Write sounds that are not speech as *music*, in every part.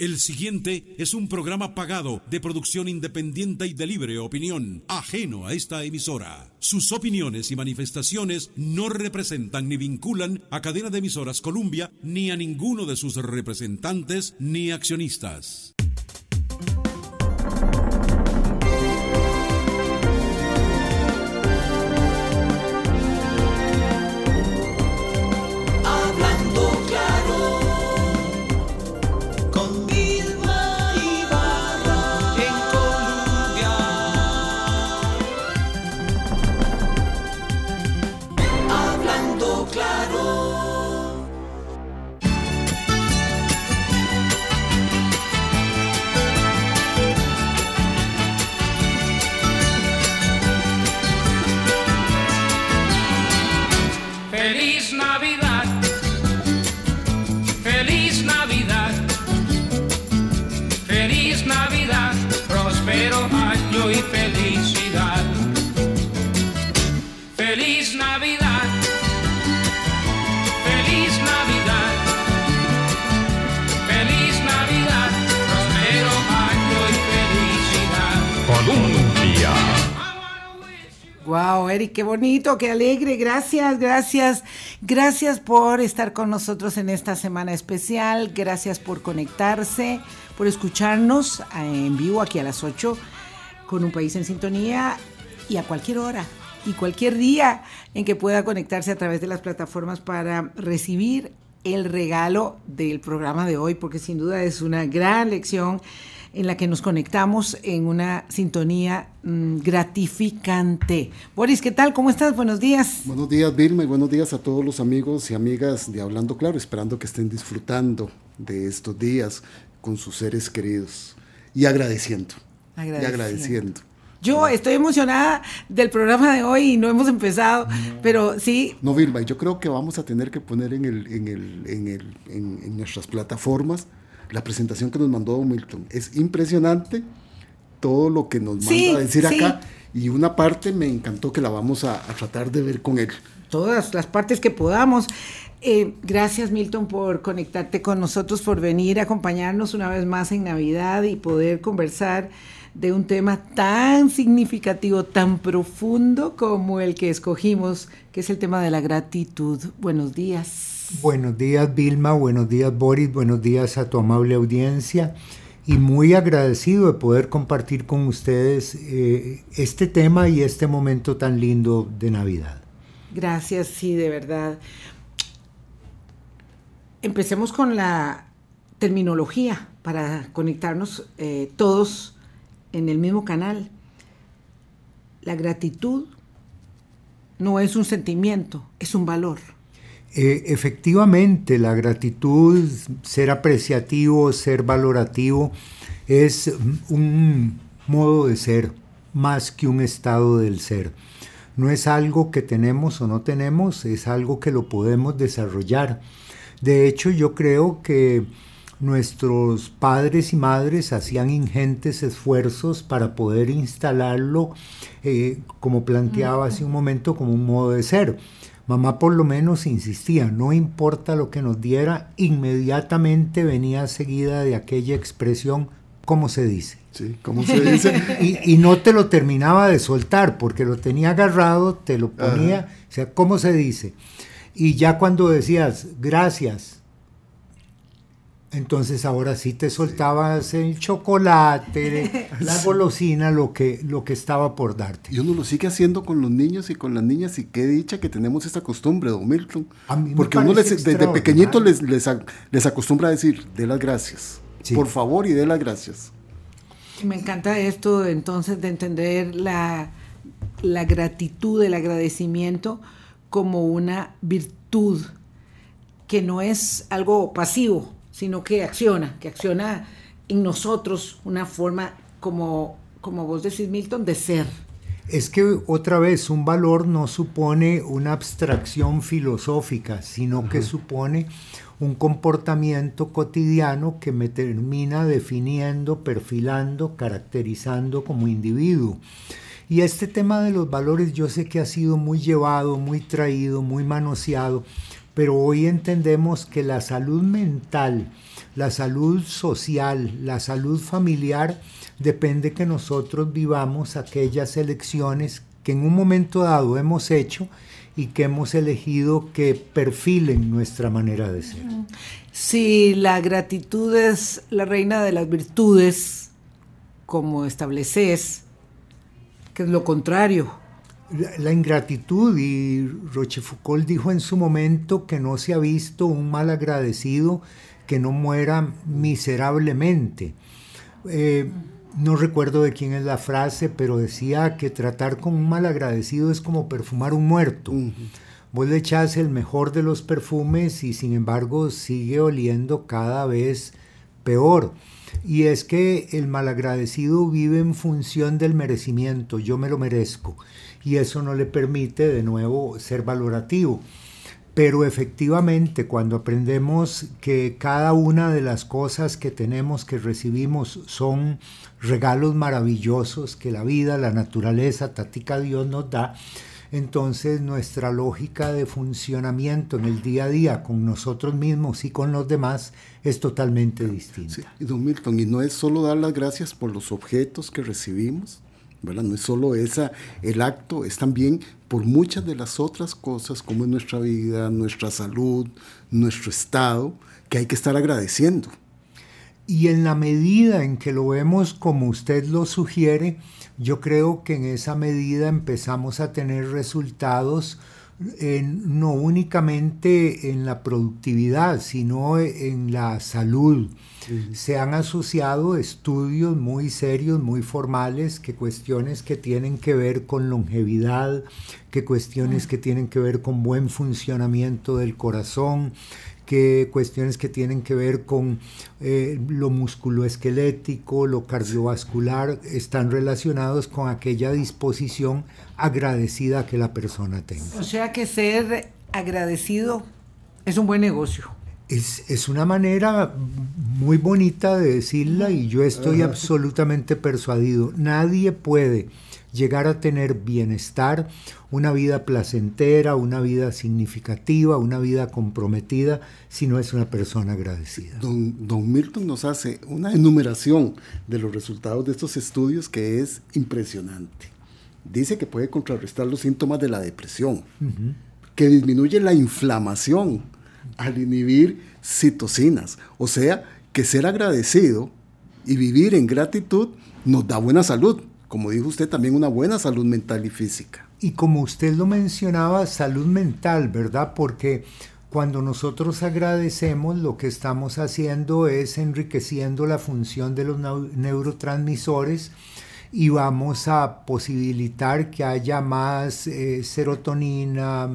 El siguiente es un programa pagado de producción independiente y de libre opinión, ajeno a esta emisora. Sus opiniones y manifestaciones no representan ni vinculan a cadena de emisoras Columbia ni a ninguno de sus representantes ni accionistas. Wow, Eric, qué bonito, qué alegre. Gracias, gracias. Gracias por estar con nosotros en esta semana especial. Gracias por conectarse, por escucharnos eh, en vivo aquí a las 8 con un país en sintonía y a cualquier hora y cualquier día en que pueda conectarse a través de las plataformas para recibir el regalo del programa de hoy, porque sin duda es una gran lección en la que nos conectamos en una sintonía mm, gratificante. Boris, ¿qué tal? ¿Cómo estás? Buenos días. Buenos días, Vilma, y buenos días a todos los amigos y amigas de Hablando Claro, esperando que estén disfrutando de estos días con sus seres queridos y agradeciendo. Y agradeciendo. Yo estoy emocionada del programa de hoy y no hemos empezado, pero sí, No, Vilma, yo creo que vamos a tener que poner en, el, en, el, en, el, en, en nuestras plataformas la presentación que nos mandó Milton. Es impresionante todo lo que nos manda Sí, a decir sí. acá. Y una parte me encantó que la vamos a, a tratar de ver con él. todas las partes que podamos. Eh, gracias Milton por conectarte con nosotros, por venir a acompañarnos una vez más en Navidad y poder conversar de un tema tan significativo, tan profundo como el que escogimos, que es el tema de la gratitud. Buenos días. Buenos días Vilma, buenos días Boris, buenos días a tu amable audiencia y muy agradecido de poder compartir con ustedes eh, este tema y este momento tan lindo de Navidad. Gracias, sí, de verdad. Empecemos con la terminología para conectarnos eh, todos en el mismo canal. La gratitud no es un sentimiento, es un valor. Eh, efectivamente, la gratitud, ser apreciativo, ser valorativo, es un modo de ser más que un estado del ser. No es algo que tenemos o no tenemos, es algo que lo podemos desarrollar. De hecho, yo creo que nuestros padres y madres hacían ingentes esfuerzos para poder instalarlo, eh, como planteaba hace un momento, como un modo de ser. Mamá por lo menos insistía, no importa lo que nos diera, inmediatamente venía seguida de aquella expresión, ¿cómo se dice? ¿sí? ¿Cómo se dice? *laughs* Y, y no te lo terminaba de soltar porque lo tenía agarrado, te lo ponía, o sea, ¿cómo se dice? Y ya cuando decías gracias, entonces ahora sí te soltabas el chocolate, *laughs* la golosina, lo que, lo que estaba por darte. Y uno lo sigue haciendo con los niños y con las niñas y qué dicha que tenemos esta costumbre, don Milton. A mí me Porque uno les- desde pequeñito les, les, ac- les acostumbra a decir, de las gracias. Sí. Por favor y de las gracias. Me encanta esto entonces de entender la, la gratitud, el agradecimiento como una virtud que no es algo pasivo, sino que acciona, que acciona en nosotros una forma como, como vos decís, Milton, de ser. Es que otra vez un valor no supone una abstracción filosófica, sino que supone un comportamiento cotidiano que me termina definiendo, perfilando, caracterizando como individuo. Y este tema de los valores yo sé que ha sido muy llevado, muy traído, muy manoseado, pero hoy entendemos que la salud mental, la salud social, la salud familiar, depende que nosotros vivamos aquellas elecciones que en un momento dado hemos hecho y que hemos elegido que perfilen nuestra manera de ser. Si la gratitud es la reina de las virtudes, como estableces, que es lo contrario. La, la ingratitud, y Rochefoucauld dijo en su momento que no se ha visto un mal agradecido que no muera miserablemente. Eh, no recuerdo de quién es la frase, pero decía que tratar con un mal agradecido es como perfumar un muerto. Vos le echás el mejor de los perfumes y sin embargo sigue oliendo cada vez peor. Y es que el malagradecido vive en función del merecimiento, yo me lo merezco, y eso no le permite de nuevo ser valorativo. Pero efectivamente, cuando aprendemos que cada una de las cosas que tenemos, que recibimos, son regalos maravillosos que la vida, la naturaleza, Tatica Dios nos da, entonces nuestra lógica de funcionamiento en el día a día con nosotros mismos y con los demás es totalmente distinta. Sí, don Milton, y no es solo dar las gracias por los objetos que recibimos, No es solo esa, el acto, es también por muchas de las otras cosas, como es nuestra vida, nuestra salud, nuestro estado, que hay que estar agradeciendo. Y en la medida en que lo vemos como usted lo sugiere, yo creo que en esa medida empezamos a tener resultados no únicamente en la productividad, sino en la salud. Se han asociado estudios muy serios, muy formales, que cuestiones que tienen que ver con longevidad, que cuestiones uh-huh. que tienen que ver con buen funcionamiento del corazón, que cuestiones que tienen que ver con eh, lo musculoesquelético, lo cardiovascular, están relacionados con aquella disposición agradecida que la persona tenga. O sea que ser agradecido es un buen negocio. Es, es, una manera muy bonita de decirla y yo estoy Ajá. absolutamente persuadido. Nadie puede llegar a tener bienestar, una vida placentera, una vida significativa, una vida comprometida, si no es una persona agradecida. Don, don Milton nos hace una enumeración de los resultados de estos estudios que es impresionante. Dice que puede contrarrestar los síntomas de la depresión, uh -huh. que disminuye la inflamación al inhibir citocinas, o sea, que ser agradecido y vivir en gratitud nos da buena salud, como dijo usted, también una buena salud mental y física. Y como usted lo mencionaba, salud mental, ¿verdad? Porque cuando nosotros agradecemos, lo que estamos haciendo es enriqueciendo la función de los neurotransmisores y vamos a posibilitar que haya más eh, serotonina,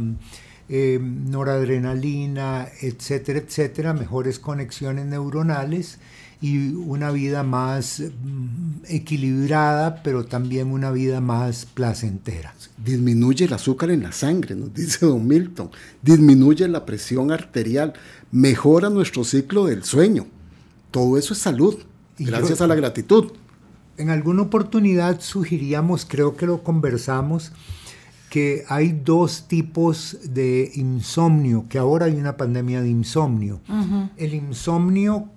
eh, noradrenalina, etcétera, etcétera, mejores conexiones neuronales y una vida más equilibrada, pero también una vida más placentera. Disminuye el azúcar en la sangre, nos dice don Milton, disminuye la presión arterial, mejora nuestro ciclo del sueño. Todo eso es salud, gracias yo, a la gratitud. En alguna oportunidad sugeríamos, creo que lo conversamos, que hay dos tipos de insomnio, que ahora hay una pandemia de insomnio. Uh -huh. El insomnio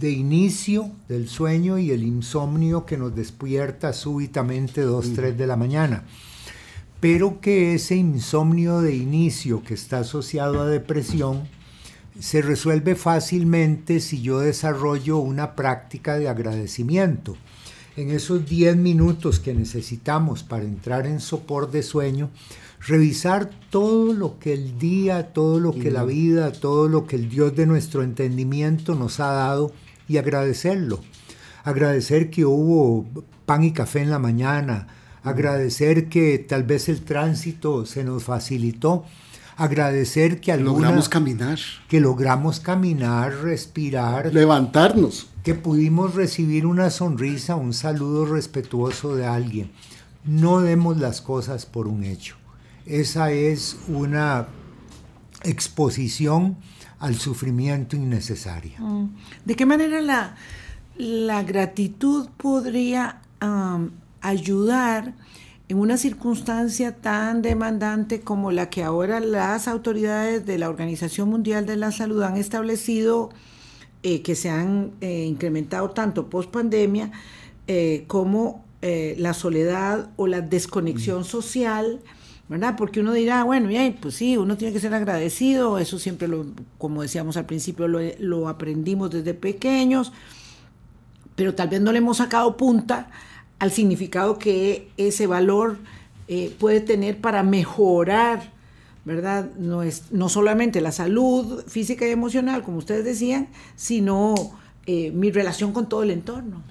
de inicio del sueño y el insomnio que nos despierta súbitamente 2, 3 de la mañana. Pero que ese insomnio de inicio que está asociado a depresión se resuelve fácilmente si yo desarrollo una práctica de agradecimiento. En esos 10 minutos que necesitamos para entrar en sopor de sueño, revisar todo lo que el día, todo lo que la vida, todo lo que el Dios de nuestro entendimiento nos ha dado y agradecerlo. Agradecer que hubo pan y café en la mañana, agradecer que tal vez el tránsito se nos facilitó, agradecer que alguna, logramos caminar, que logramos caminar, respirar, levantarnos, que pudimos recibir una sonrisa, un saludo respetuoso de alguien. No demos las cosas por un hecho. Esa es una exposición al sufrimiento innecesaria. ¿De qué manera la, la gratitud podría um, ayudar en una circunstancia tan demandante como la que ahora las autoridades de la Organización Mundial de la Salud han establecido eh, que se han eh, incrementado tanto post pandemia eh, como la soledad o la desconexión social, ¿verdad? Porque uno dirá, bueno, ya, pues sí, uno tiene que ser agradecido, eso siempre lo, como decíamos al principio, lo, lo aprendimos desde pequeños, pero tal vez no le hemos sacado punta al significado que ese valor eh, puede tener para mejorar, ¿verdad? No, es, no solamente la salud física y emocional, como ustedes decían, sino eh, mi relación con todo el entorno.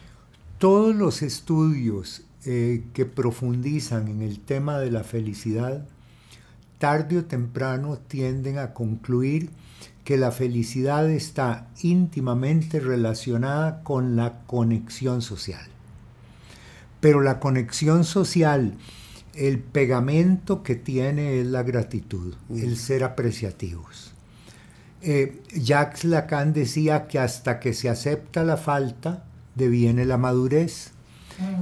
Todos los estudios eh, que profundizan en el tema de la felicidad, tarde o temprano tienden a concluir que la felicidad está íntimamente relacionada con la conexión social. Pero la conexión social, el pegamento que tiene es la gratitud, el ser apreciativos. Eh, Jacques Lacan decía que hasta que se acepta la falta, deviene la madurez.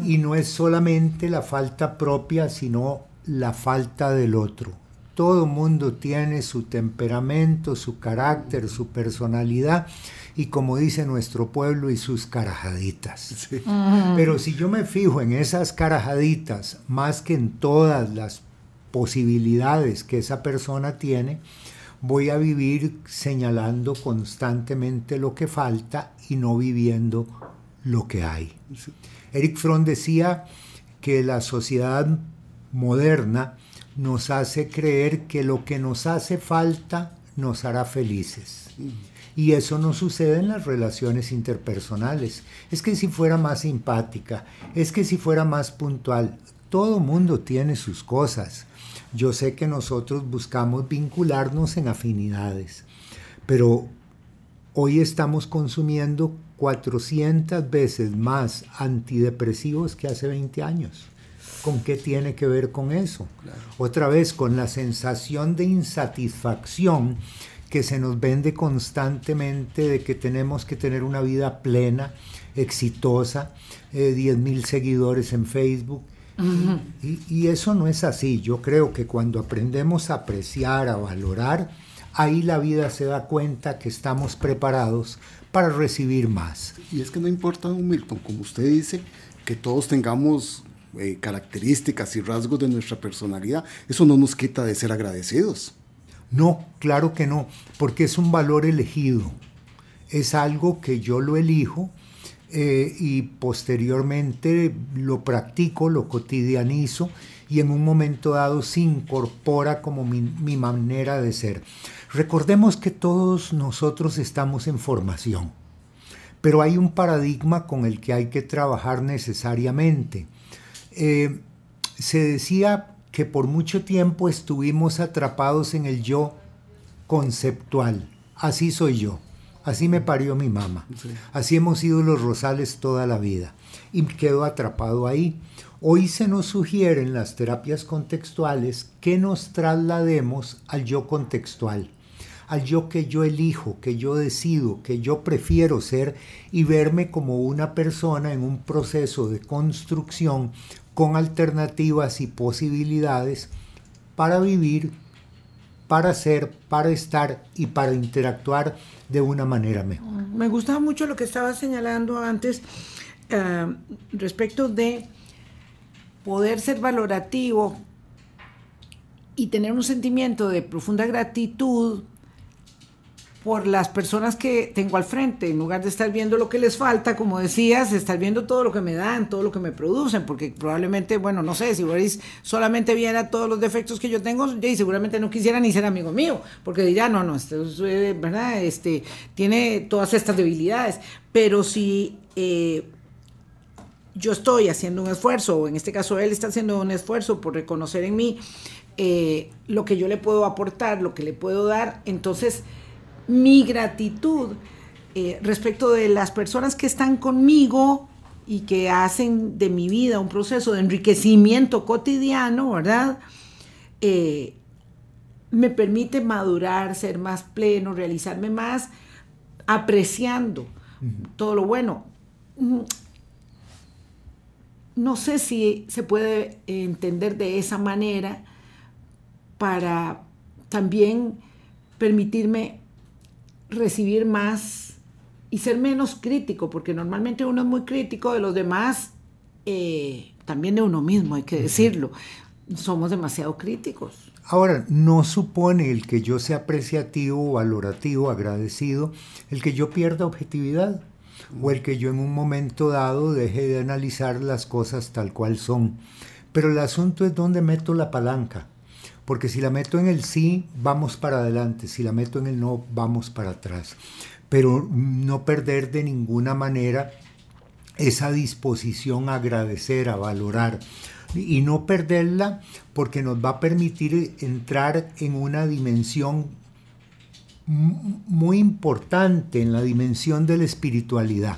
Y no es solamente la falta propia, sino la falta del otro. Todo mundo tiene su temperamento, su carácter, su personalidad y como dice nuestro pueblo, y sus carajaditas. Pero si yo me fijo en esas carajaditas más que en todas las posibilidades que esa persona tiene, voy a vivir señalando constantemente lo que falta y no viviendo lo que hay. Eric Fromm decía que la sociedad moderna nos hace creer que lo que nos hace falta nos hará felices. Y eso no sucede en las relaciones interpersonales. Es que si fuera más simpática, es que si fuera más puntual, todo mundo tiene sus cosas. Yo sé que nosotros buscamos vincularnos en afinidades, pero hoy estamos consumiendo 400 veces más antidepresivos que hace 20 años. ¿Con qué tiene que ver con eso? Otra vez, con la sensación de insatisfacción que se nos vende constantemente de que tenemos que tener una vida plena, exitosa, eh, 10 mil seguidores en Facebook. y, y eso no es así. Yo creo que cuando aprendemos a apreciar, a valorar, ahí la vida se da cuenta que estamos preparados para recibir más. Y es que no importa, don Milton, como usted dice, que todos tengamos eh, características y rasgos de nuestra personalidad, eso no nos quita de ser agradecidos. No, claro que no, porque es un valor elegido. Es algo que yo lo elijo eh, y posteriormente lo practico, lo cotidianizo y en un momento dado se incorpora como mi, mi manera de ser. Recordemos que todos nosotros estamos en formación, pero hay un paradigma con el que hay que trabajar necesariamente. Eh, se decía que por mucho tiempo estuvimos atrapados en el yo conceptual. Así soy yo. Así me parió mi mamá. Así hemos sido los rosales toda la vida. Y quedo atrapado ahí. Hoy se nos sugieren las terapias contextuales que nos traslademos al yo contextual, al yo que yo elijo, que yo decido, que yo prefiero ser y verme como una persona en un proceso de construcción con alternativas y posibilidades para vivir, para ser, para estar y para interactuar de una manera mejor. Me gustaba mucho lo que estaba señalando antes eh, respecto de poder ser valorativo y tener un sentimiento de profunda gratitud por las personas que tengo al frente, en lugar de estar viendo lo que les falta, como decías, estar viendo todo lo que me dan, todo lo que me producen, porque probablemente, bueno, no sé, si Boris solamente viera todos los defectos que yo tengo, y seguramente no quisiera ni ser amigo mío, porque diría, no, no, este, es, eh, ¿verdad? Este, tiene todas estas debilidades, pero si eh, yo estoy haciendo un esfuerzo, o en este caso él está haciendo un esfuerzo por reconocer en mí eh, lo que yo le puedo aportar, lo que le puedo dar, entonces mi gratitud eh, respecto de las personas que están conmigo y que hacen de mi vida un proceso de enriquecimiento cotidiano, ¿verdad? Eh, me permite madurar, ser más pleno, realizarme más, apreciando todo lo bueno. Mm, No sé si se puede entender de esa manera para también permitirme recibir más y ser menos crítico, porque normalmente uno es muy crítico de los demás, eh, también de uno mismo, hay que decirlo. Somos demasiado críticos. Ahora, no supone el que yo sea apreciativo, valorativo, agradecido, el que yo pierda objetividad o el que yo en un momento dado deje de analizar las cosas tal cual son. Pero el asunto es dónde meto la palanca. Porque si la meto en el sí, vamos para adelante. Si la meto en el no, vamos para atrás. Pero no perder de ninguna manera esa disposición a agradecer, a valorar. Y no perderla porque nos va a permitir entrar en una dimensión muy importante, en la dimensión de la espiritualidad.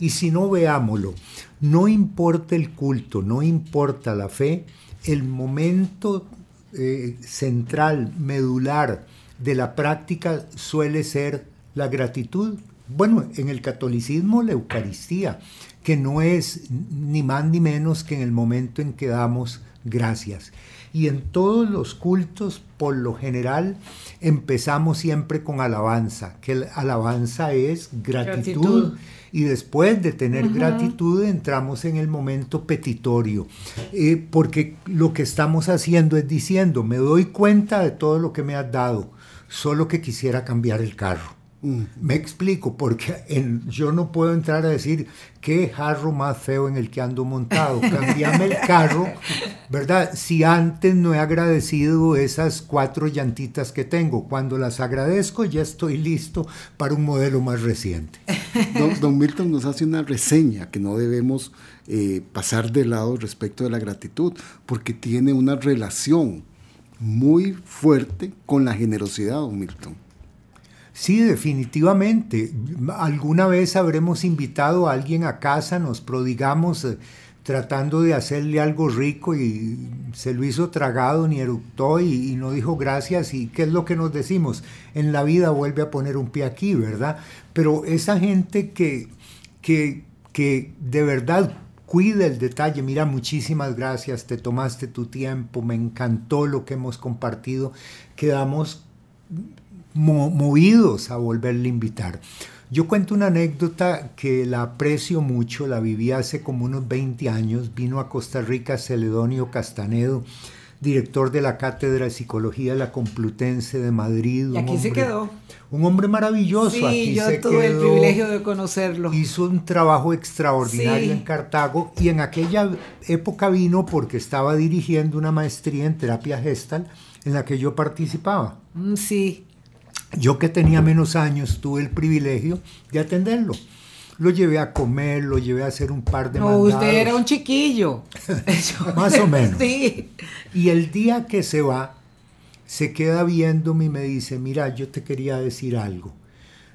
Y si no veámoslo, no importa el culto, no importa la fe, el momento eh, central, medular de la práctica suele ser la gratitud. Bueno, en el catolicismo la Eucaristía, que no es ni más ni menos que en el momento en que damos gracias. Y en todos los cultos, por lo general, empezamos siempre con alabanza, que alabanza es gratitud. gratitud y después de tener gratitud entramos en el momento petitorio, eh, porque lo que estamos haciendo es diciendo, me doy cuenta de todo lo que me has dado, solo que quisiera cambiar el carro. Me explico, porque yo no puedo entrar a decir qué jarro más feo en el que ando montado. *laughs* Cambiame el carro, ¿verdad? Si antes no he agradecido esas cuatro llantitas que tengo, cuando las agradezco ya estoy listo para un modelo más reciente. *laughs* Don, Milton nos hace una reseña que no debemos eh, pasar de lado respecto de la gratitud, porque tiene una relación muy fuerte con la generosidad, don Milton. Sí, definitivamente. Alguna vez habremos invitado a alguien a casa, nos prodigamos eh, tratando de hacerle algo rico y se lo hizo tragado, ni eructó y, no dijo gracias. ¿Y qué es lo que nos decimos? En la vida vuelve a poner un pie aquí, ¿verdad? Pero esa gente que, que, que de verdad cuida el detalle, mira, muchísimas gracias, te tomaste tu tiempo, me encantó lo que hemos compartido, quedamos movidos a volverle a invitar. Yo cuento una anécdota que la aprecio mucho, la viví hace como unos 20 años, vino a Costa Rica Celedonio Castanedo, director de la Cátedra de Psicología de la Complutense de Madrid. Y aquí se quedó. Un hombre maravilloso. Sí, aquí yo tuve el privilegio de conocerlo. Hizo un trabajo extraordinario en Cartago y en aquella época vino porque estaba dirigiendo una maestría en terapia gestal en la que yo participaba. Mm, sí. Yo que tenía menos años tuve el privilegio de atenderlo. Lo llevé a comer, lo llevé a hacer un par de no, usted era un chiquillo. *laughs* Más o menos. Sí. Y el día que se va, se queda viéndome y me dice, mira, yo te quería decir algo.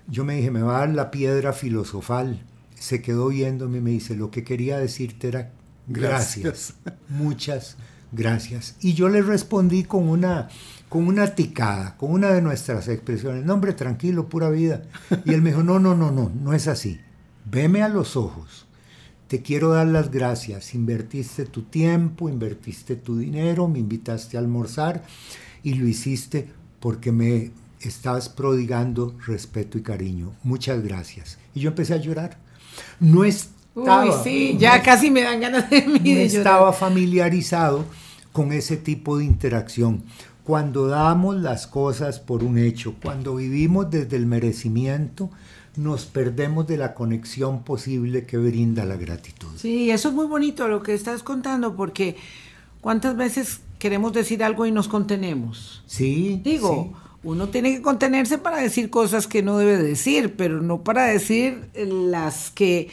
Yo me dije, me va a dar la piedra filosofal. Se quedó viéndome y me dice, lo que quería decirte era gracias. Muchas gracias. Y yo le respondí con una con una ticada, con una de nuestras expresiones, no hombre, tranquilo, pura vida. Y él me dijo, no, no, no, no, no es así. Veme a los ojos. Te quiero dar las gracias. Invertiste tu tiempo, invertiste tu dinero, me invitaste a almorzar y lo hiciste porque me estabas prodigando respeto y cariño. Muchas gracias. Y yo empecé a llorar. No estaba. Uy, sí, ya casi me dan ganas de mí. No estaba familiarizado con ese tipo de interacción cuando damos las cosas por un hecho, cuando vivimos desde el merecimiento, nos perdemos de la conexión posible que brinda la gratitud. Sí, eso es muy bonito lo que estás contando, porque ¿cuántas veces queremos decir algo y nos contenemos? Sí. Digo, uno tiene que contenerse para decir cosas que no debe decir, pero no para decir las que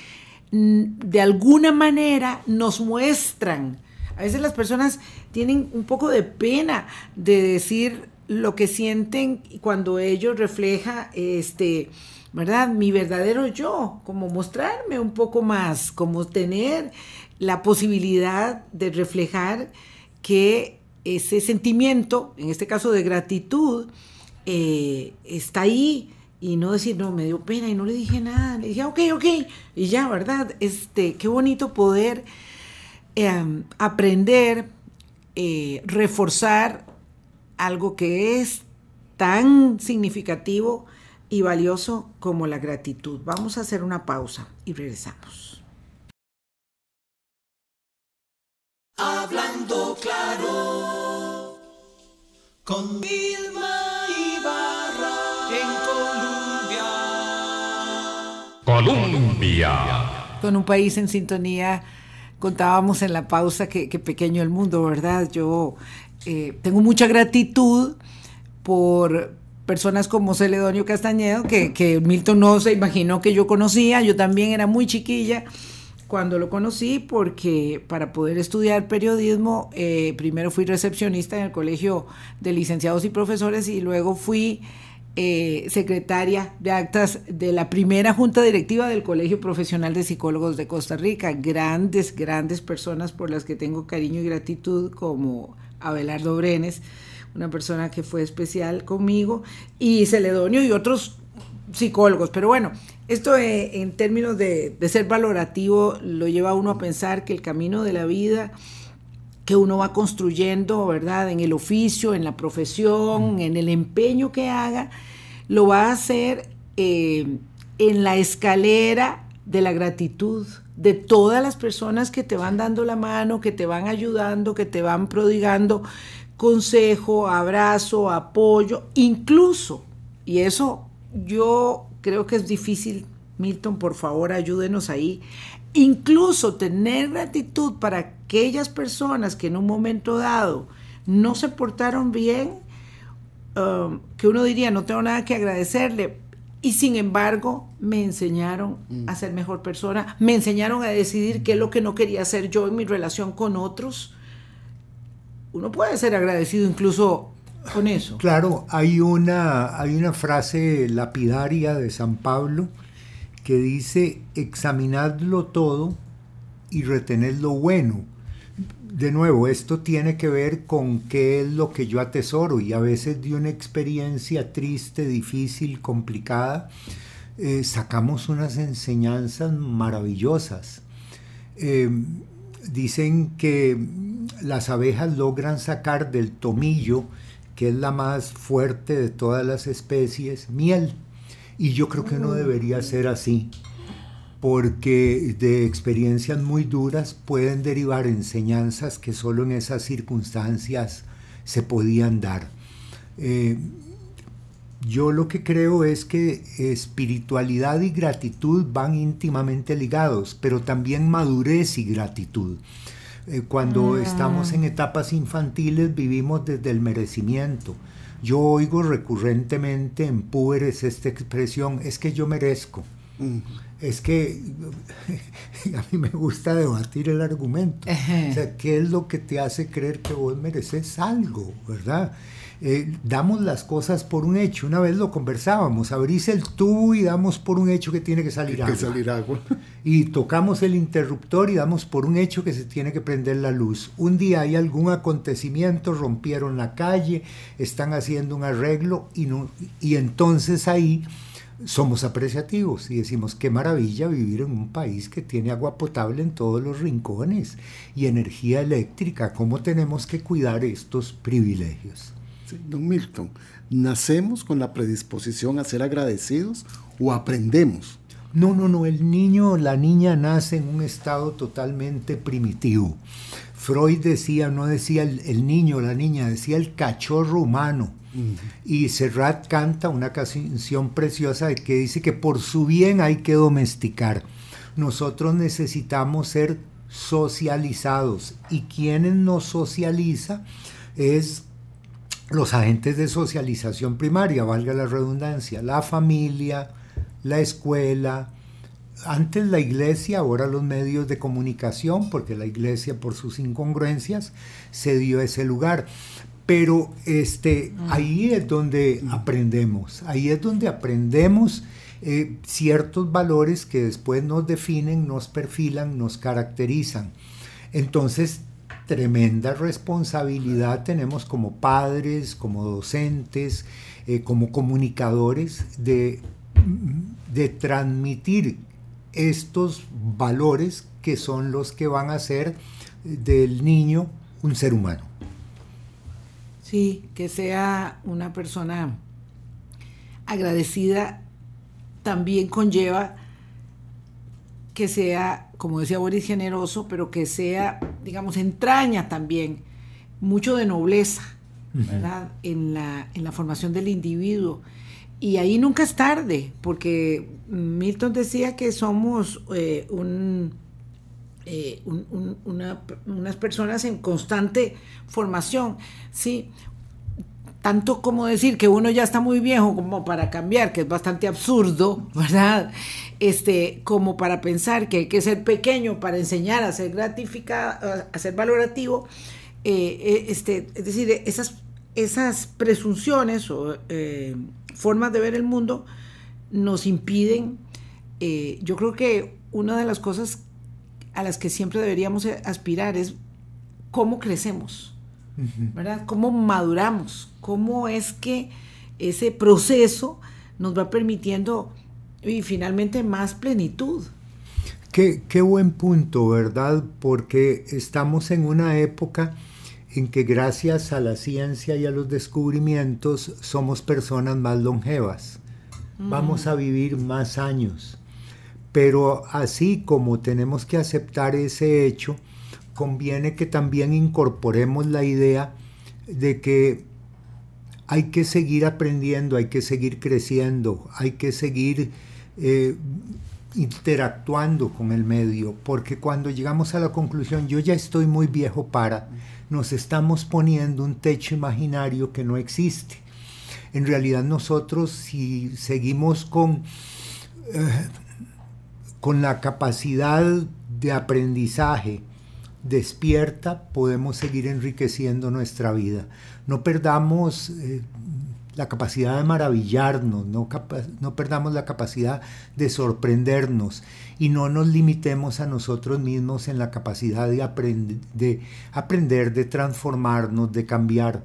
mm, de alguna manera nos muestran a veces las personas tienen un poco de pena de decir lo que sienten cuando ellos refleja este, ¿verdad? Mi verdadero yo, como mostrarme un poco más, como tener la posibilidad de reflejar que ese sentimiento, en este caso de gratitud, eh, está ahí y no decir, no, me dio pena y no le dije nada, le dije, ok, ok, y ya, ¿verdad? Este, qué bonito poder Em, aprender, eh, reforzar algo que es tan significativo y valioso como la gratitud. Vamos a hacer una pausa y regresamos. Hablando claro con Vilma Ibarra en Colombia. Colombia. Con un país en sintonía, contábamos en la pausa que, que pequeño el mundo, ¿verdad? Yo eh, tengo mucha gratitud por personas como Celedonio Castañedo, que, que Milton no se imaginó que yo conocía, yo también era muy chiquilla cuando lo conocí porque para poder estudiar periodismo, eh, primero fui recepcionista en el Colegio de Licenciados y Profesores y luego fui eh, secretaria de actas de la primera junta directiva del Colegio Profesional de Psicólogos de Costa Rica. Grandes, grandes personas por las que tengo cariño y gratitud, como Abelardo Brenes, una persona que fue especial conmigo, y Celedonio y otros psicólogos. Pero bueno, esto eh, en términos de, de ser valorativo lo lleva a uno a pensar que el camino de la vida que uno va construyendo, ¿verdad? En el oficio, en la profesión, en el empeño que haga, lo va a hacer eh, en la escalera de la gratitud de todas las personas que te van dando la mano, que te van ayudando, que te van prodigando consejo, abrazo, apoyo, incluso, y eso yo creo que es difícil, Milton, por favor ayúdenos ahí, incluso tener gratitud para aquellas personas que en un momento dado no se portaron bien, um, que uno diría, no tengo nada que agradecerle, y sin embargo me enseñaron a ser mejor persona, me enseñaron a decidir qué es lo que no quería hacer yo en mi relación con otros. Uno puede ser agradecido incluso con eso. Claro, hay una, hay una frase lapidaria de San Pablo que dice, examinadlo todo y retened lo bueno. De nuevo, esto tiene que ver con qué es lo que yo atesoro y a veces de una experiencia triste, difícil, complicada, eh, sacamos unas enseñanzas maravillosas. Eh, dicen que las abejas logran sacar del tomillo, que es la más fuerte de todas las especies, miel. Y yo creo que no debería ser así, porque de experiencias muy duras pueden derivar enseñanzas que solo en esas circunstancias se podían dar. Eh, yo lo que creo es que espiritualidad y gratitud van íntimamente ligados, pero también madurez y gratitud. Eh, cuando estamos en etapas infantiles vivimos desde el merecimiento. Yo oigo recurrentemente en púberes esta expresión, es que yo merezco. Es que *laughs* a mí me gusta debatir el argumento. O sea, ¿qué es lo que te hace creer que vos mereces algo, verdad? Eh, damos las cosas por un hecho. Una vez lo conversábamos, abrís el tubo y damos por un hecho que tiene que salir Que agua. salir agua. *laughs* Y tocamos el interruptor y damos por un hecho que se tiene que prender la luz. Un día hay algún acontecimiento, rompieron la calle, están haciendo un arreglo y, no, y entonces ahí somos apreciativos y decimos qué maravilla vivir en un país que tiene agua potable en todos los rincones y energía eléctrica, cómo tenemos que cuidar estos privilegios. Sí, don Milton, ¿nacemos con la predisposición a ser agradecidos o aprendemos? No, no, no, el niño o la niña nace en un estado totalmente primitivo. Freud decía, no decía el, el niño o la niña, decía el cachorro humano. Y Serrat canta una canción preciosa que dice que por su bien hay que domesticar. Nosotros necesitamos ser socializados y quienes nos socializa es los agentes de socialización primaria, valga la redundancia, la familia, la escuela, antes la iglesia, ahora los medios de comunicación, porque la iglesia por sus incongruencias se dio ese lugar. Pero este, ahí es donde aprendemos, ahí es donde aprendemos eh, ciertos valores que después nos definen, nos perfilan, nos caracterizan. Entonces, tremenda responsabilidad tenemos como padres, como docentes, eh, como comunicadores de, de transmitir estos valores que son los que van a hacer del niño un ser humano. Sí, que sea una persona agradecida también conlleva que sea, como decía Boris, generoso, pero que sea, digamos, entraña también mucho de nobleza, ¿verdad? En la, en la formación del individuo. Y ahí nunca es tarde, porque Milton decía que somos eh, eh, un, unas personas en constante formación, ¿sí? Tanto como decir que uno ya está muy viejo como para cambiar, que es bastante absurdo, ¿verdad? Este, como para pensar que hay que ser pequeño para enseñar a ser gratificado, a ser valorativo. Eh, este, es decir, esas, esas presunciones o formas de ver el mundo nos impiden, eh, yo creo que una de las cosas a las que siempre deberíamos aspirar es cómo crecemos, ¿verdad? Cómo maduramos, cómo es que ese proceso nos va permitiendo y finalmente más plenitud. Qué, qué buen punto, ¿verdad? Porque estamos en una época en que gracias a la ciencia y a los descubrimientos somos personas más longevas. Vamos a vivir más años. Pero así como tenemos que aceptar ese hecho, conviene que también incorporemos la idea de que hay que seguir aprendiendo, hay que seguir creciendo, hay que seguir eh, interactuando con el medio, porque cuando llegamos a la conclusión, yo ya estoy muy viejo para, nos estamos poniendo un techo imaginario que no existe. En realidad nosotros si seguimos con, eh, con la capacidad de aprendizaje despierta, podemos seguir enriqueciendo nuestra vida. No perdamos eh, la capacidad de maravillarnos, no, no perdamos la capacidad de sorprendernos y no nos limitemos a nosotros mismos en la capacidad de, de aprender, de transformarnos, de cambiar,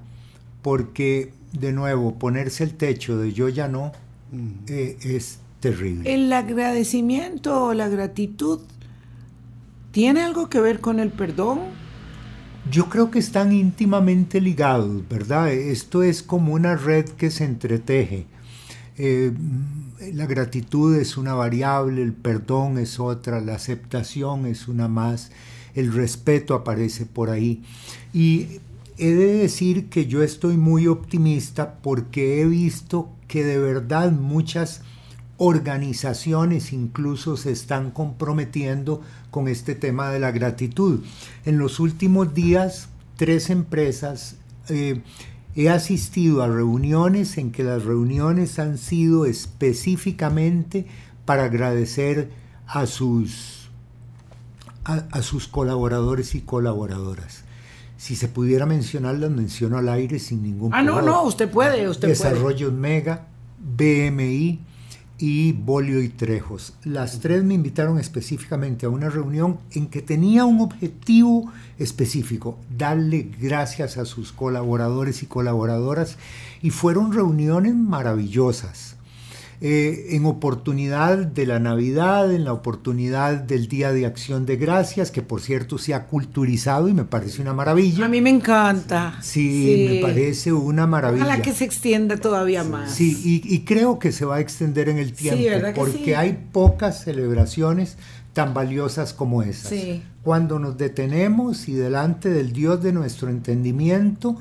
porque de nuevo ponerse el techo de yo ya no eh, es terrible. El agradecimiento o la gratitud tiene algo que ver con el perdón yo creo que están íntimamente ligados, ¿verdad? Esto es como una red que se entreteje. Eh, la gratitud es una variable, el perdón es otra, la aceptación es una más, el respeto aparece por ahí. Y he de decir que yo estoy muy optimista porque he visto que de verdad muchas organizaciones incluso se están comprometiendo con este tema de la gratitud. En los últimos días, tres empresas, eh, he asistido a reuniones en que las reuniones han sido específicamente para agradecer a sus, a, sus colaboradores y colaboradoras. Si se pudiera mencionar, las menciono al aire sin ningún problema. Ah, no, no, usted puede, usted Desarrollos Mega, BMI, y Bolio y Trejos. Las tres me invitaron específicamente a una reunión en que tenía un objetivo específico, darle gracias a sus colaboradores y colaboradoras, y fueron reuniones maravillosas. Eh, en oportunidad de la Navidad, en la oportunidad del Día de Acción de Gracias, que por cierto se ha culturizado y me parece una maravilla. A mí me encanta. Sí, me parece una maravilla. Ojalá que se extienda todavía más. Sí, y, creo que se va a extender en el tiempo, porque hay pocas celebraciones tan valiosas como esas. Cuando nos detenemos y delante del Dios de nuestro entendimiento,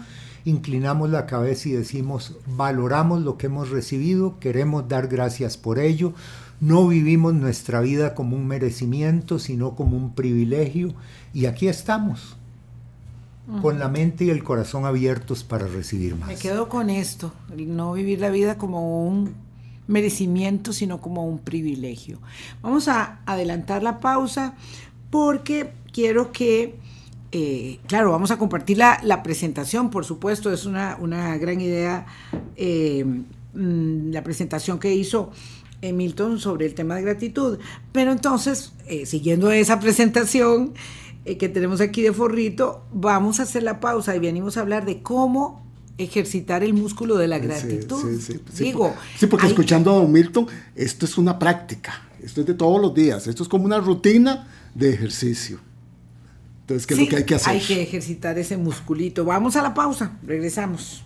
inclinamos la cabeza y decimos, valoramos lo que hemos recibido, queremos dar gracias por ello, no vivimos nuestra vida como un merecimiento, sino como un privilegio, y aquí estamos, con la mente y el corazón abiertos para recibir más. Me quedo con esto, no vivir la vida como un merecimiento, sino como un privilegio. Vamos a adelantar la pausa porque quiero que eh, claro, vamos a compartir la, presentación, por supuesto, es una, gran idea eh, mm, la presentación que hizo Milton sobre el tema de gratitud. Pero entonces, eh, siguiendo esa presentación que tenemos aquí de forrito, vamos a hacer la pausa y venimos a hablar de cómo ejercitar el músculo de la gratitud. Sí, Digo, sí porque escuchando a Don Milton, esto es una práctica, esto es de todos los días, esto es como una rutina de ejercicio. Entonces, ¿qué es lo que hay que hacer? Hay que ejercitar ese musculito. Vamos a la pausa, regresamos.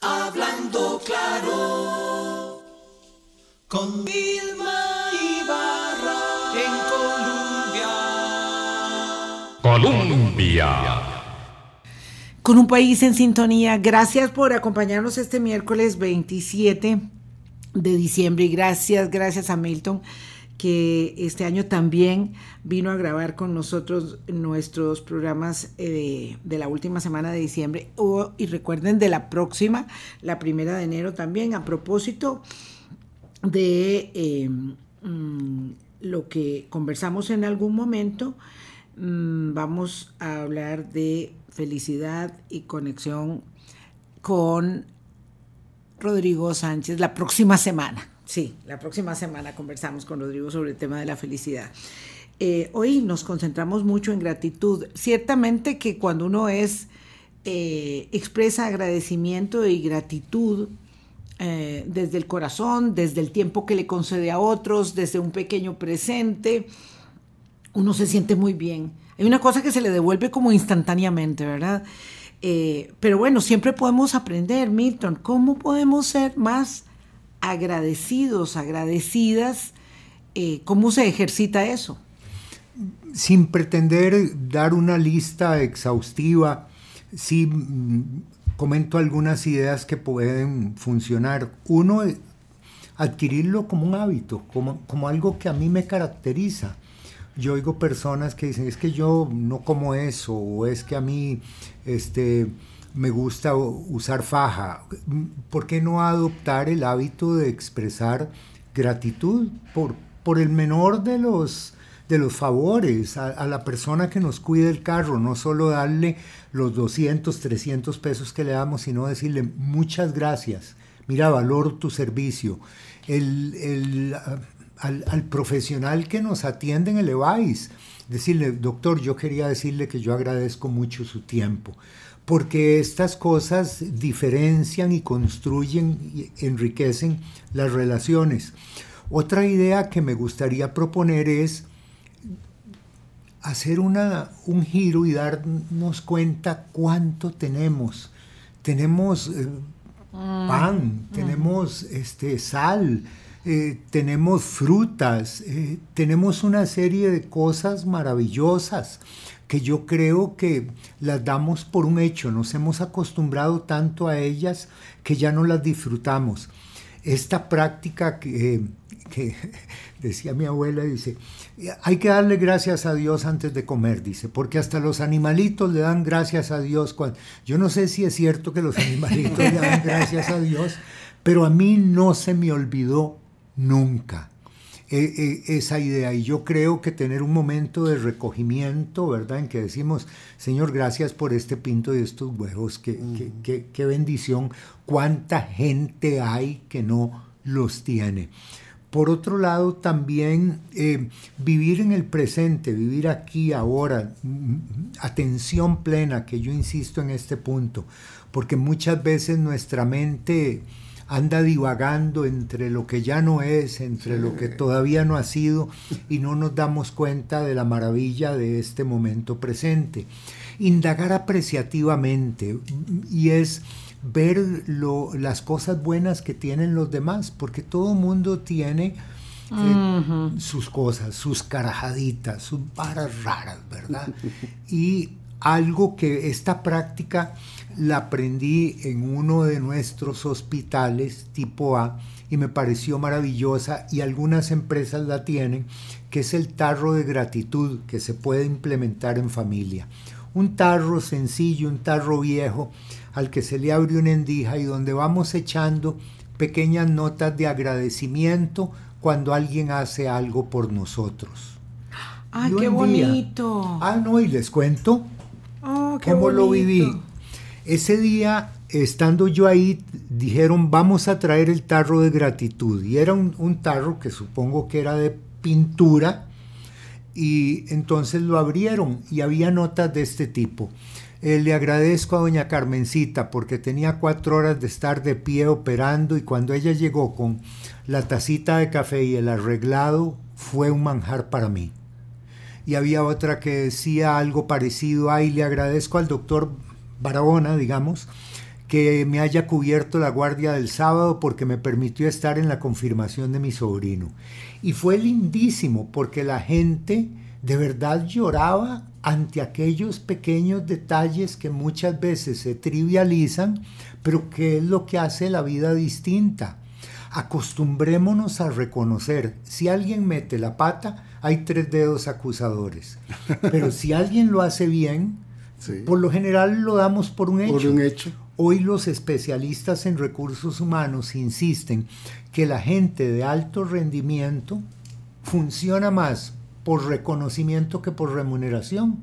Hablando claro, con Vilma Ibarra en Colombia. Colombia. Con un país en sintonía, gracias por acompañarnos este miércoles 27 de diciembre y gracias, gracias a Milton que este año también vino a grabar con nosotros nuestros programas eh, de, la última semana de diciembre y recuerden de la próxima, la primera de enero también, a propósito de eh, mm, lo que conversamos en algún momento, mm, vamos a hablar de felicidad y conexión con Rodrigo Sánchez la próxima semana. Sí, la próxima semana conversamos con Rodrigo sobre el tema de la felicidad. Eh, hoy nos concentramos mucho en gratitud. Ciertamente que cuando uno es, eh, expresa agradecimiento y gratitud eh, desde el corazón, desde el tiempo que le concede a otros, desde un pequeño presente, uno se siente muy bien. Hay una cosa que se le devuelve como instantáneamente, ¿verdad? pero bueno, siempre podemos aprender, Milton, ¿cómo podemos ser más agradecidos, agradecidas, eh, ¿cómo se ejercita eso? Sin pretender dar una lista exhaustiva, sí mm, comento algunas ideas que pueden funcionar. Uno, adquirirlo como un hábito, como, como algo que a mí me caracteriza. Yo oigo personas que dicen, es que yo no como eso, o es que a mí, este, me gusta usar faja. ¿Por qué no adoptar el hábito de expresar gratitud por, por el menor de los, de los favores a, la persona que nos cuida el carro? No solo darle los 200, 300 pesos que le damos, sino decirle muchas gracias. Mira, valoro tu servicio. El, al, al, profesional que nos atiende en el EVAIS, decirle, doctor, yo quería decirle que yo agradezco mucho su tiempo porque estas cosas diferencian y construyen y enriquecen las relaciones. Otra idea que me gustaría proponer es hacer una, un giro y darnos cuenta cuánto tenemos. Tenemos eh, mm. pan, mm. tenemos este, sal, eh, tenemos frutas, eh, tenemos una serie de cosas maravillosas que yo creo que las damos por un hecho, nos hemos acostumbrado tanto a ellas que ya no las disfrutamos. Esta práctica que, *laughs* decía mi abuela, dice, hay que darle gracias a Dios antes de comer, dice, porque hasta los animalitos le dan gracias a Dios. Cuando, yo no sé si es cierto que los animalitos le dan *laughs* gracias a Dios, pero a mí no se me olvidó nunca e, e, esa idea. Y yo creo que tener un momento de recogimiento, ¿verdad? En que decimos, Señor, gracias por este pinto y estos huevos, qué, qué, bendición, cuánta gente hay que no los tiene. Por otro lado, también eh, vivir en el presente, vivir aquí, ahora, atención plena, que yo insisto en este punto, porque muchas veces nuestra mente anda divagando entre lo que ya no es, entre lo que todavía no ha sido, y no nos damos cuenta de la maravilla de este momento presente. Indagar apreciativamente y es ver las cosas buenas que tienen los demás, porque todo mundo tiene eh, sus cosas, sus carajaditas, sus varas raras, ¿verdad? *laughs* Y algo que esta práctica la aprendí en uno de nuestros hospitales tipo A y me pareció maravillosa y algunas empresas la tienen, que es el tarro de gratitud que se puede implementar en familia. Un tarro sencillo, un tarro viejo al que se le abre una endija y donde vamos echando pequeñas notas de agradecimiento cuando alguien hace algo por nosotros. ¡Ay, qué bonito! ah, no, y les cuento oh, cómo lo viví. Ese día, estando yo ahí, dijeron, vamos a traer el tarro de gratitud. Y era un, tarro que supongo que era de pintura. Y entonces lo abrieron y había notas de este tipo. Eh, le agradezco a doña Carmencita porque tenía cuatro horas de estar de pie operando y cuando ella llegó con la tacita de café y el arreglado fue un manjar para mí. Y había otra que decía algo parecido, ay, le agradezco al doctor Barahona, digamos, que me haya cubierto la guardia del sábado porque me permitió estar en la confirmación de mi sobrino. Y fue lindísimo porque la gente de verdad lloraba ante aquellos pequeños detalles que muchas veces se trivializan, pero que es lo que hace la vida distinta. Acostumbrémonos a reconocer, si alguien mete la pata, hay tres dedos acusadores. Pero si alguien lo hace bien, sí. por lo general lo damos por un hecho. Por un hecho. Hoy los especialistas en recursos humanos insisten que la gente de alto rendimiento funciona más por reconocimiento que por remuneración.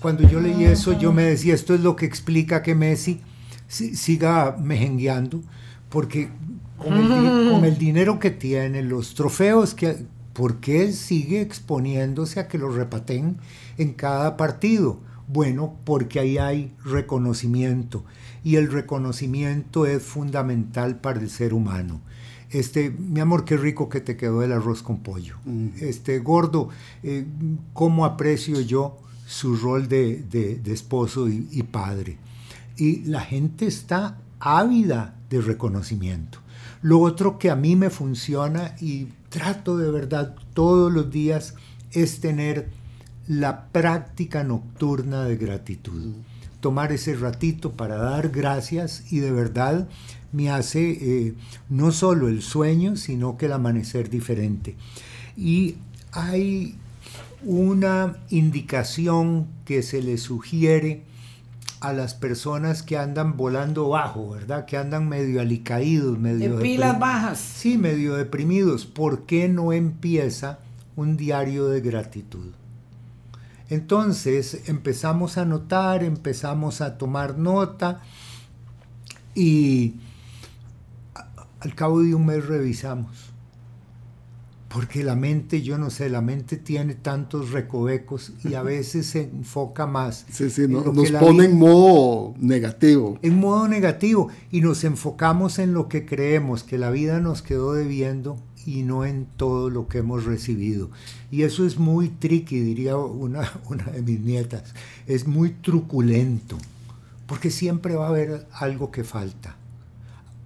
Cuando yo leí eso, yo me decía, esto es lo que explica que Messi siga mejengueando, porque con el, *laughs* con el dinero que tiene, los trofeos que... ¿Por qué sigue exponiéndose a que lo repaten en cada partido? Bueno, porque ahí hay reconocimiento y el reconocimiento es fundamental para el ser humano. Este, mi amor, qué rico que te quedó el arroz con pollo. Mm. Este, gordo, eh, cómo aprecio yo su rol de, de, de esposo y, y, padre. Y la gente está ávida de reconocimiento. Lo otro que a mí me funciona y trato de verdad todos los días es tener la práctica nocturna de gratitud. Tomar ese ratito para dar gracias y de verdad me hace eh, no solo el sueño, sino que el amanecer diferente. Y hay una indicación que se le sugiere a las personas que andan volando bajo, ¿verdad? Que andan medio alicaídos, medio... De pilas bajas. Sí, medio deprimidos. ¿Por qué no empieza un diario de gratitud? Entonces empezamos a notar, empezamos a tomar nota y al cabo de un mes revisamos. Porque la mente, yo no sé, la mente tiene tantos recovecos y a veces se enfoca más. *laughs* Sí, sí, no, nos pone en modo negativo. En modo negativo y nos enfocamos en lo que creemos que la vida nos quedó debiendo y no en todo lo que hemos recibido. Y eso es muy tricky, diría una, *laughs* una de mis nietas. Es muy truculento, porque siempre va a haber algo que falta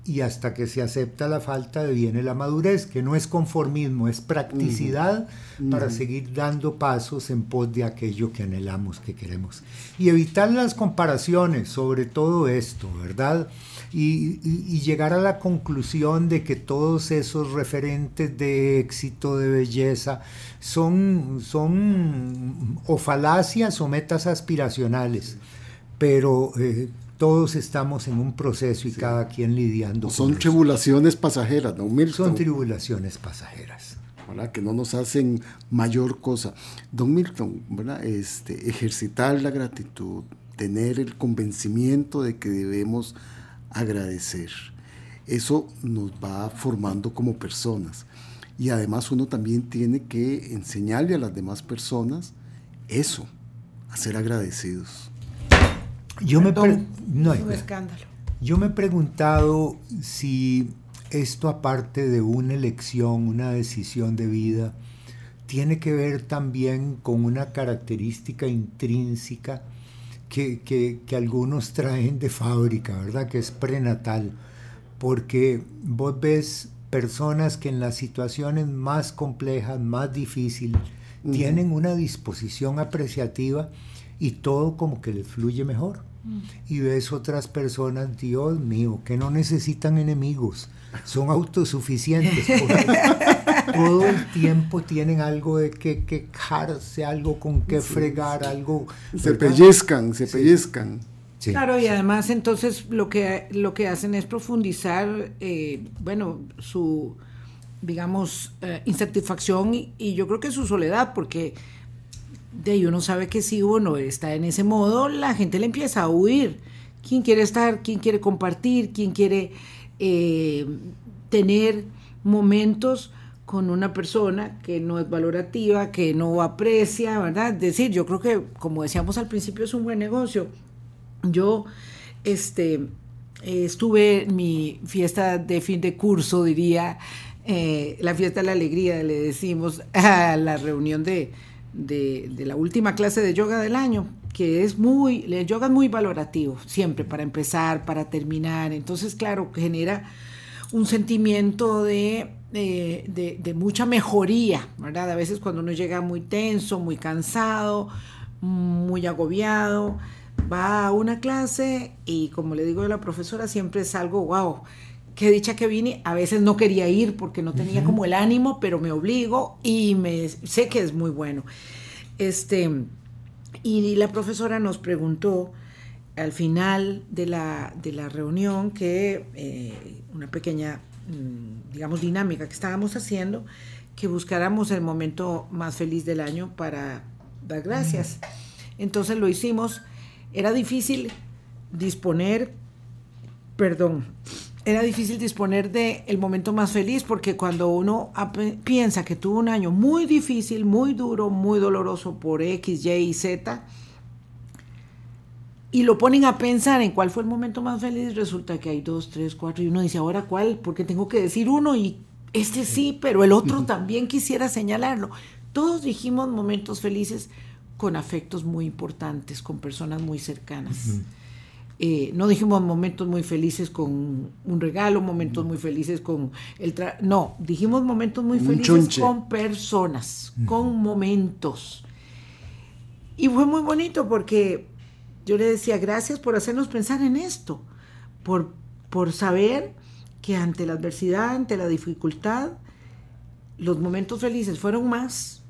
y hasta que se acepta la falta viene la madurez, que no es conformismo, es practicidad uh -huh. para uh -huh. seguir dando pasos en pos de aquello que anhelamos, que queremos. Y evitar las comparaciones sobre todo esto, ¿verdad? Y, y, y, llegar a la conclusión de que todos esos referentes de éxito, de belleza, son, son o falacias o metas aspiracionales. Pero eh, todos estamos en un proceso y sí. cada quien lidiando. Son con tribulaciones eso. pasajeras, ¿no, Milton? Son tribulaciones pasajeras. ¿verdad? Que no nos hacen mayor cosa. Don Milton, ¿verdad? Este, ejercitar la gratitud, tener el convencimiento de que debemos agradecer. Eso nos va formando como personas. Y además uno también tiene que enseñarle a las demás personas eso, a ser agradecidos. Yo me, no, un escándalo. yo me he preguntado si esto aparte de una elección, una decisión de vida, tiene que ver también con una característica intrínseca que, que, que, algunos traen de fábrica, ¿verdad? Que es prenatal. Porque vos ves personas que en las situaciones más complejas, más difíciles, uh -huh. tienen una disposición apreciativa y todo como que les fluye mejor. Y ves otras personas, Dios mío, que no necesitan enemigos, son autosuficientes. *laughs* todo el tiempo tienen algo de que quejarse, algo con que sí, fregar, sí. algo... Se pellizcan, se pellizcan. Sí. Claro, y además entonces lo que, lo que hacen es profundizar, eh, bueno, su, digamos, eh, insatisfacción y, y yo creo que su soledad, porque de ahí uno sabe que si uno está en ese modo, la gente le empieza a huir. ¿Quién quiere estar? ¿Quién quiere compartir? ¿Quién quiere eh, tener momentos con una persona que no es valorativa, que no aprecia, ¿verdad? Es decir, yo creo que, como decíamos al principio, es un buen negocio. Yo este, estuve en mi fiesta de fin de curso, diría, eh, la fiesta de la alegría, le decimos, *laughs* a la reunión de, de, de, la última clase de yoga del año, que es muy, el yoga es muy valorativo, siempre, para empezar, para terminar. Entonces, claro, genera un sentimiento de, de, de, mucha mejoría, ¿verdad? A veces cuando uno llega muy tenso, muy cansado, muy agobiado, va a una clase y como le digo a la profesora, siempre es algo, wow, qué dicha que vine. A veces no quería ir porque no tenía como el ánimo, pero me obligo y me sé que es muy bueno. Este, y la profesora nos preguntó al final de la, de la reunión que eh, una pequeña, digamos, dinámica que estábamos haciendo, que buscáramos el momento más feliz del año para dar gracias. Entonces lo hicimos. Era difícil disponer, perdón, era difícil disponer de el momento más feliz porque cuando uno piensa que tuvo un año muy difícil, muy duro, muy doloroso por X, Y y Z, y lo ponen a pensar en cuál fue el momento más feliz, resulta que hay dos, tres, cuatro, y uno dice, ahora cuál, porque tengo que decir uno y este sí, pero el otro también quisiera señalarlo. Todos dijimos momentos felices con afectos muy importantes, con personas muy cercanas. Eh, no dijimos momentos muy felices con un regalo, momentos muy felices con el... no, dijimos momentos muy felices con personas, con momentos. Y fue muy bonito porque yo le decía, gracias por hacernos pensar en esto, por, por saber que ante la adversidad, ante la dificultad, los momentos felices fueron más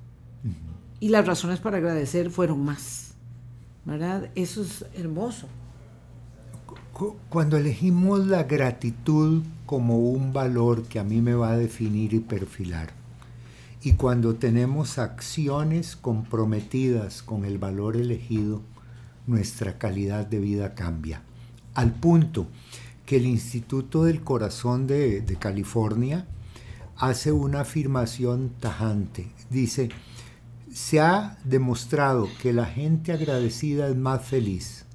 y las razones para agradecer fueron más. ¿Verdad? Eso es hermoso cuando elegimos la gratitud como un valor que a mí me va a definir y perfilar, y cuando tenemos acciones comprometidas con el valor elegido, nuestra calidad de vida cambia. Al punto que el Instituto del Corazón de, de California hace una afirmación tajante. Dice, se ha demostrado que la gente agradecida es más feliz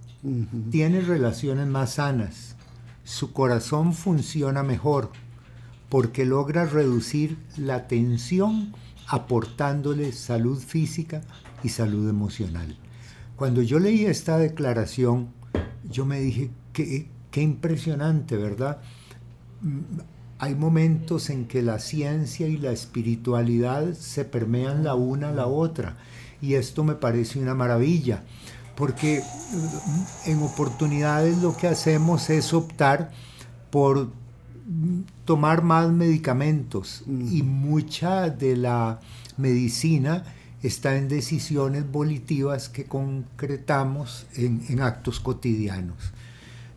tiene relaciones más sanas, su corazón funciona mejor porque logra reducir la tensión aportándole salud física y salud emocional. Cuando yo leí esta declaración, yo me dije, qué, qué impresionante, ¿verdad? Mm, hay momentos en que la ciencia y la espiritualidad se permean la una a la otra y esto me parece una maravilla porque en oportunidades lo que hacemos es optar por tomar más medicamentos y mucha de la medicina está en decisiones volitivas que concretamos en, actos cotidianos.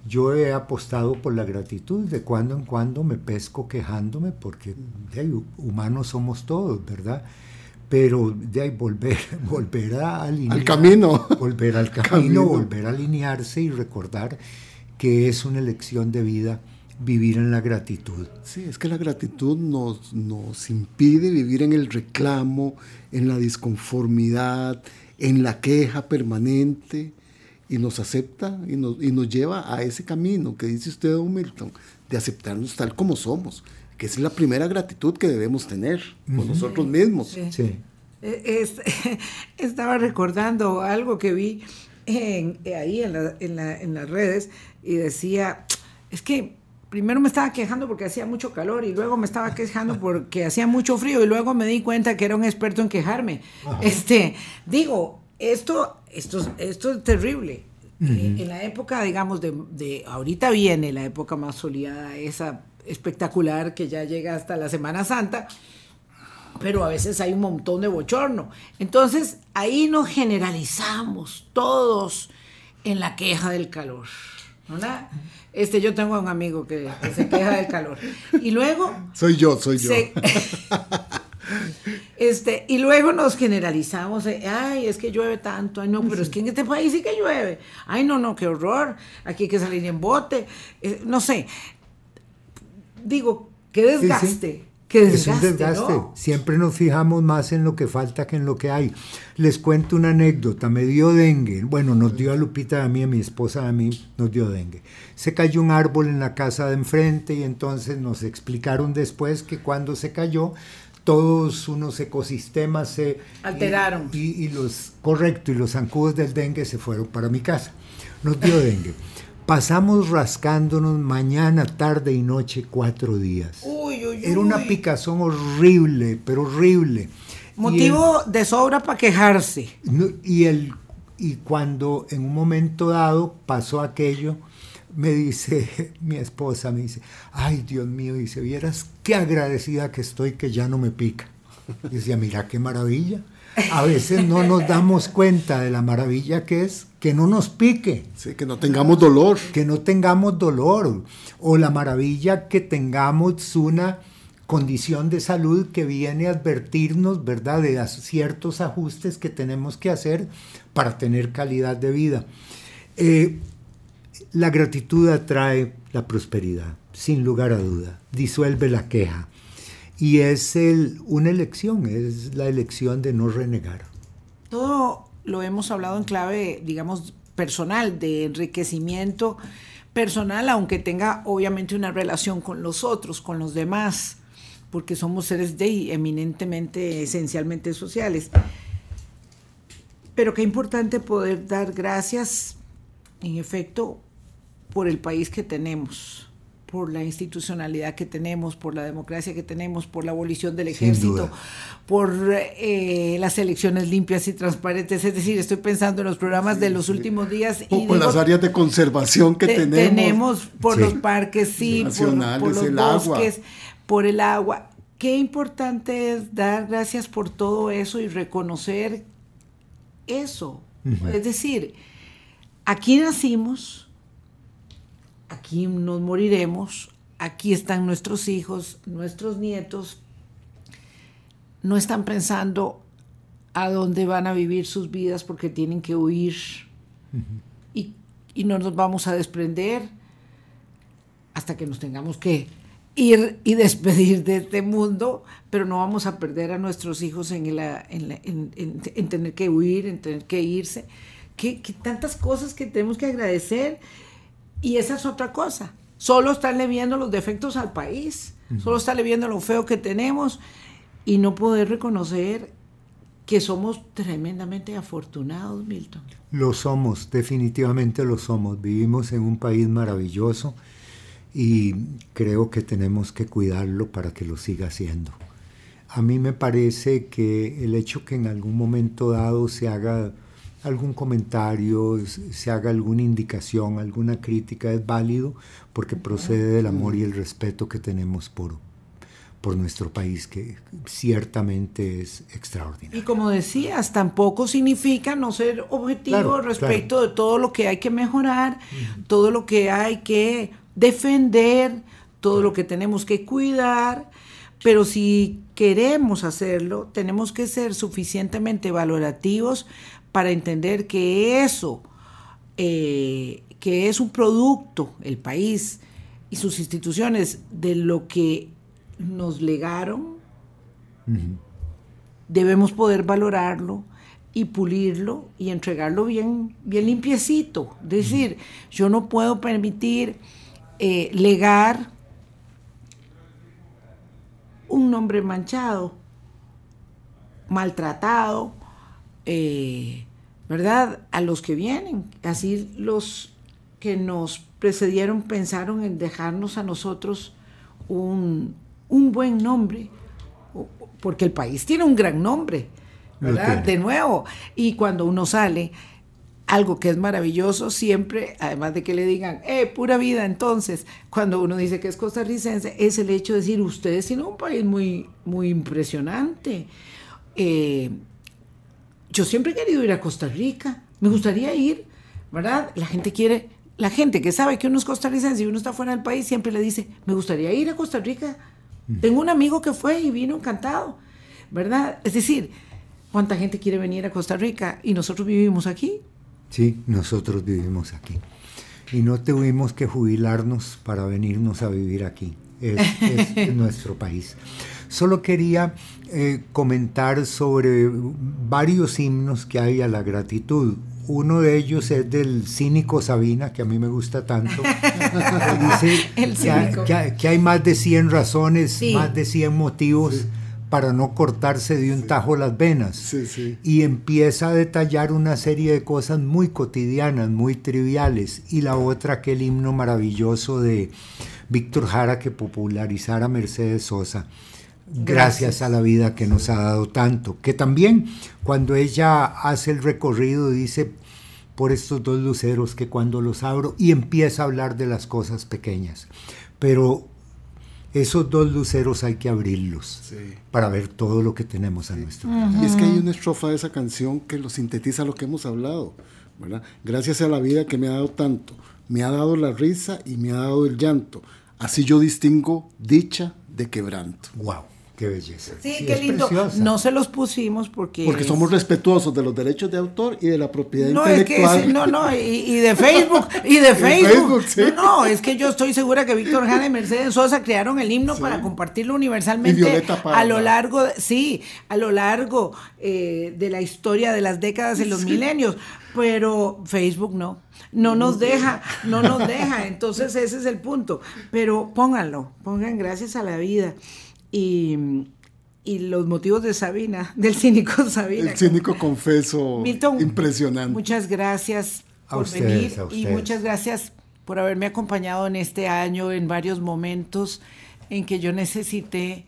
Yo he apostado por la gratitud, de cuando en cuando me pesco quejándome porque humanos somos todos, ¿verdad? pero de ahí volver, *laughs* volver a alinear, al camino. Volver al *laughs* camino, volver a alinearse y recordar que es una elección de vida vivir en la gratitud. Sí, es que la gratitud nos, nos impide vivir en el reclamo, en la disconformidad, en la queja permanente y nos acepta y nos, y nos lleva a ese camino que dice usted, Don Milton, de aceptarnos tal como somos que es la primera gratitud que debemos tener con nosotros mismos. Sí. E, *laughs* estaba recordando algo que vi en, ahí en, en, las redes y decía, es que primero me estaba quejando porque hacía mucho calor y luego me estaba quejando *laughs* porque hacía mucho frío y luego me di cuenta que era un experto en quejarme. Este, digo, esto, esto, esto es terrible. En la época, digamos, de, de, ahorita viene la época más soleada, esa espectacular que ya llega hasta la Semana Santa, pero a veces hay un montón de bochorno. Entonces ahí nos generalizamos todos en la queja del calor. Este, yo tengo un amigo que, se queja del calor. Y luego... Soy yo, soy yo. *laughs* este, y luego nos generalizamos, ay, es que llueve tanto, ay no, pero es que en este país sí que llueve, ay no, no, qué horror, aquí hay que salir en bote, eh, no sé, digo, qué desgaste. Desgaste, es un desgaste. Siempre nos fijamos más en lo que falta que en lo que hay. Les cuento una anécdota. Me dio dengue. Bueno, nos dio a Lupita, a mí, a mi esposa, a mí, nos dio dengue. Se cayó un árbol en la casa de enfrente y entonces nos explicaron después que cuando se cayó todos unos ecosistemas se alteraron. Y, y, los, correcto, y los zancudos del dengue se fueron para mi casa. Nos dio dengue. Pasamos rascándonos mañana, tarde y noche cuatro días. Uy, uy, Era una picazón horrible, pero horrible. Motivo de sobra para quejarse. Y, el, y cuando en un momento dado pasó aquello, me dice *laughs* mi esposa, me dice, ay Dios mío, dice, vieras qué agradecida que estoy que ya no me pica. Y decía, mira qué maravilla. A veces no nos damos cuenta de la maravilla que es que no nos pique. Sí, que no tengamos dolor. Que no tengamos dolor. O la maravilla que tengamos una condición de salud que viene a advertirnos, ¿verdad?, de ciertos ajustes que tenemos que hacer para tener calidad de vida. Eh, la gratitud atrae la prosperidad, sin lugar a duda, disuelve la queja. Y es el, una elección, es la elección de no renegar. Todo lo hemos hablado en clave, digamos, personal, de enriquecimiento personal, aunque tenga obviamente una relación con los otros, con los demás, porque somos seres de eminentemente, esencialmente sociales. Pero qué importante poder dar gracias, en efecto, por el país que tenemos, por la institucionalidad que tenemos, por la democracia que tenemos, por la abolición del ejército, por eh, las elecciones limpias y transparentes. Es decir, estoy pensando en los programas sí, de los sí. últimos días. O y por digo, las áreas de conservación que te, tenemos. Tenemos por sí. los parques, sí, por, por, los el bosques, agua. por el agua. Qué importante es dar gracias por todo eso y reconocer eso. Uh -huh. Es decir, aquí nacimos, aquí nos moriremos, aquí están nuestros hijos, nuestros nietos, no están pensando a dónde van a vivir sus vidas porque tienen que huir uh -huh. y, y, no nos vamos a desprender hasta que nos tengamos que ir y despedir de este mundo, pero no vamos a perder a nuestros hijos en, la, en, la, en, en tener que huir, en tener que irse. Que, que tantas cosas que tenemos que agradecer y esa es otra cosa. Solo estarle viendo los defectos al país, uh -huh. solo estarle viendo lo feo que tenemos y no poder reconocer que somos tremendamente afortunados, Milton. Lo somos, definitivamente lo somos. Vivimos en un país maravilloso y creo que tenemos que cuidarlo para que lo siga haciendo. A mí me parece que el hecho que en algún momento dado se haga algún comentario, se haga alguna indicación, alguna crítica, es válido porque procede del amor y el respeto que tenemos por, por nuestro país, que ciertamente es extraordinario. Y como decías, tampoco significa no ser objetivo Claro, respecto claro. de todo lo que hay que mejorar, todo lo que hay que defender, todo lo que tenemos que cuidar, pero si queremos hacerlo, tenemos que ser suficientemente valorativos para entender que eso, eh, que es un producto, el país y sus instituciones, de lo que nos legaron, debemos poder valorarlo y pulirlo y entregarlo bien, bien limpiecito. Es decir, yo no puedo permitir eh, legar un nombre manchado, maltratado, eh, ¿verdad? A los que vienen. Así los que nos precedieron pensaron en dejarnos a nosotros un, un buen nombre, porque el país tiene un gran nombre, ¿verdad? De nuevo, y cuando uno sale, algo que es maravilloso siempre, además de que le digan, eh, pura vida, entonces, cuando uno dice que es costarricense, es el hecho de decir, ustedes tienen un país muy, muy impresionante. Eh, yo siempre he querido ir a Costa Rica, me gustaría ir, ¿verdad? La gente quiere, la gente que sabe que uno es costarricense y uno está fuera del país siempre le dice, me gustaría ir a Costa Rica. Tengo un amigo que fue y vino encantado, ¿verdad? Es decir, ¿cuánta gente quiere venir a Costa Rica y nosotros vivimos aquí? Sí, nosotros vivimos aquí. Y no tuvimos que jubilarnos para venirnos a vivir aquí. Es, es *laughs* nuestro país. Solo quería eh, comentar sobre varios himnos que hay a la gratitud. Uno de ellos es del cínico Sabina, que a mí me gusta tanto. que *laughs* dice El que hay, que hay- que hay más de 100 razones, Sí. más de 100 motivos para no cortarse de un tajo las venas. Sí, sí. Y empieza a detallar una serie de cosas muy cotidianas, muy triviales. Y la otra, aquel himno maravilloso de Víctor Jara que popularizara Mercedes Sosa. Gracias, a la vida que nos ha dado tanto. Que también cuando ella hace el recorrido dice por estos dos luceros que cuando los abro y empieza a hablar de las cosas pequeñas. Pero esos dos luceros hay que abrirlos Sí. para ver todo lo que tenemos a nuestro Y es que hay una estrofa de esa canción que lo sintetiza lo que hemos hablado, ¿verdad? Gracias a la vida que me ha dado tanto, me ha dado la risa y me ha dado el llanto. Así yo distingo dicha de quebranto. ¡Wow! ¡Qué belleza! Sí, Sí, qué lindo. preciosa. No se los pusimos porque. Porque es- somos respetuosos de los derechos de autor y de la propiedad No, es que intelectual. no, no, y, y de Facebook, *laughs* y de Facebook. Facebook, sí. No, no, es que yo estoy segura que Víctor Jara y Mercedes Sosa crearon el himno para compartirlo universalmente Y Violeta Parra. a lo largo, sí, a lo largo eh, de la historia de las décadas y los milenios. Pero Facebook no, no nos deja, no nos deja. *laughs* Entonces ese es el punto. Pero pónganlo, pongan gracias a la vida y y los motivos de Sabina, *laughs* del cínico Sabina. El cínico confeso Milton, impresionante. Muchas gracias A por ustedes, venir a y muchas gracias por haberme acompañado en este año en varios momentos en que yo necesité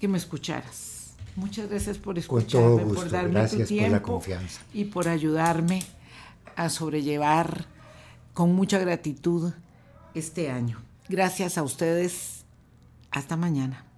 que me escucharas. Muchas gracias por Con escucharme, todo gusto. por darme Gracias tu por la tiempo confianza. y por ayudarme a sobrellevar con mucha gratitud este año. Gracias a ustedes. Hasta mañana.